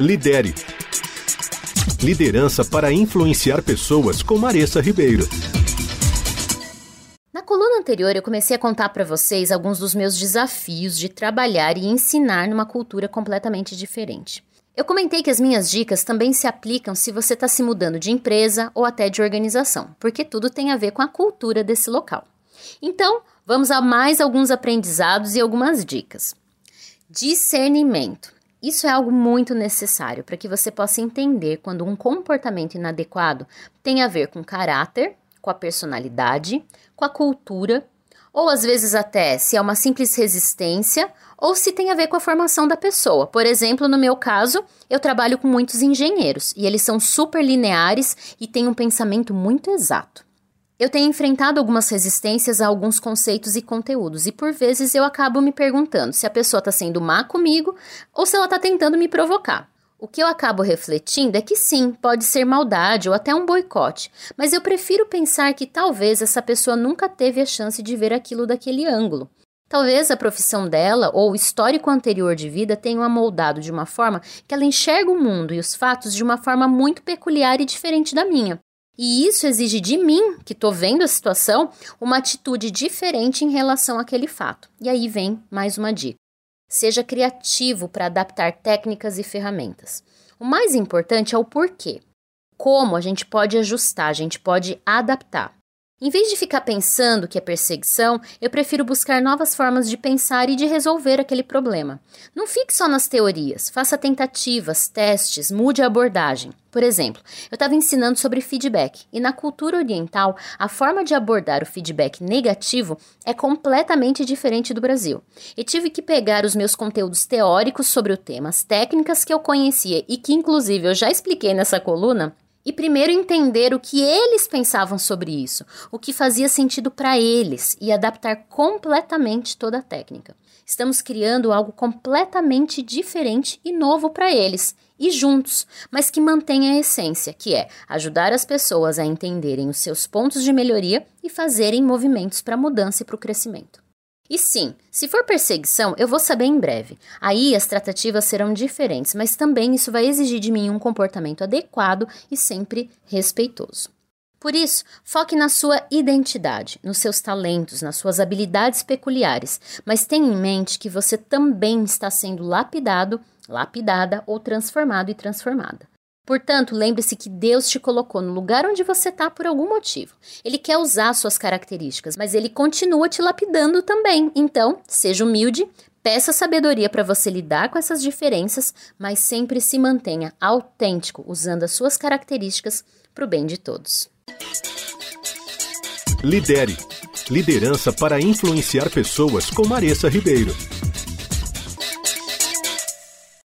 Lidere. Liderança para influenciar pessoas com Maressa Ribeiro. Na coluna anterior, eu comecei a contar para vocês alguns dos meus desafios de trabalhar e ensinar numa cultura completamente diferente. Eu comentei que as minhas dicas também se aplicam se você está se mudando de empresa ou até de organização, porque tudo tem a ver com a cultura desse local. Então, vamos a mais alguns aprendizados e algumas dicas. Discernimento. Isso é algo muito necessário para que você possa entender quando um comportamento inadequado tem a ver com caráter, com a personalidade, com a cultura, ou às vezes até se é uma simples resistência ou se tem a ver com a formação da pessoa. Por exemplo, no meu caso, eu trabalho com muitos engenheiros e eles são super lineares e têm um pensamento muito exato. Eu tenho enfrentado algumas resistências a alguns conceitos e conteúdos, e por vezes eu acabo me perguntando se a pessoa está sendo má comigo ou se ela está tentando me provocar. O que eu acabo refletindo é que sim, pode ser maldade ou até um boicote, mas eu prefiro pensar que talvez essa pessoa nunca teve a chance de ver aquilo daquele ângulo. Talvez a profissão dela ou o histórico anterior de vida tenham amoldado de uma forma que ela enxerga o mundo e os fatos de uma forma muito peculiar e diferente da minha. E isso exige de mim, que estou vendo a situação, uma atitude diferente em relação àquele fato. E aí vem mais uma dica. Seja criativo para adaptar técnicas e ferramentas. O mais importante é o porquê. Como a gente pode ajustar, a gente pode adaptar. Em vez de ficar pensando que é perseguição, eu prefiro buscar novas formas de pensar e de resolver aquele problema. Não fique só nas teorias, faça tentativas, testes, mude a abordagem. Por exemplo, eu estava ensinando sobre feedback e na cultura oriental a forma de abordar o feedback negativo é completamente diferente do Brasil. E tive que pegar os meus conteúdos teóricos sobre o tema, as técnicas que eu conhecia e que inclusive eu já expliquei nessa coluna e primeiro entender o que eles pensavam sobre isso, o que fazia sentido para eles e adaptar completamente toda a técnica. Estamos criando algo completamente diferente e novo para eles e juntos, mas que mantenha a essência, que é ajudar as pessoas a entenderem os seus pontos de melhoria e fazerem movimentos para a mudança e para o crescimento. E sim, se for perseguição, eu vou saber em breve. Aí as tratativas serão diferentes, mas também isso vai exigir de mim um comportamento adequado e sempre respeitoso. Por isso, foque na sua identidade, nos seus talentos, nas suas habilidades peculiares, mas tenha em mente que você também está sendo lapidado, lapidada ou transformado e transformada. Portanto, lembre-se que Deus te colocou no lugar onde você está por algum motivo. Ele quer usar suas características, mas ele continua te lapidando também. Então, seja humilde, peça sabedoria para você lidar com essas diferenças, mas sempre se mantenha autêntico, usando as suas características para o bem de todos. Lidere. Liderança para influenciar pessoas com Maressa Ribeiro.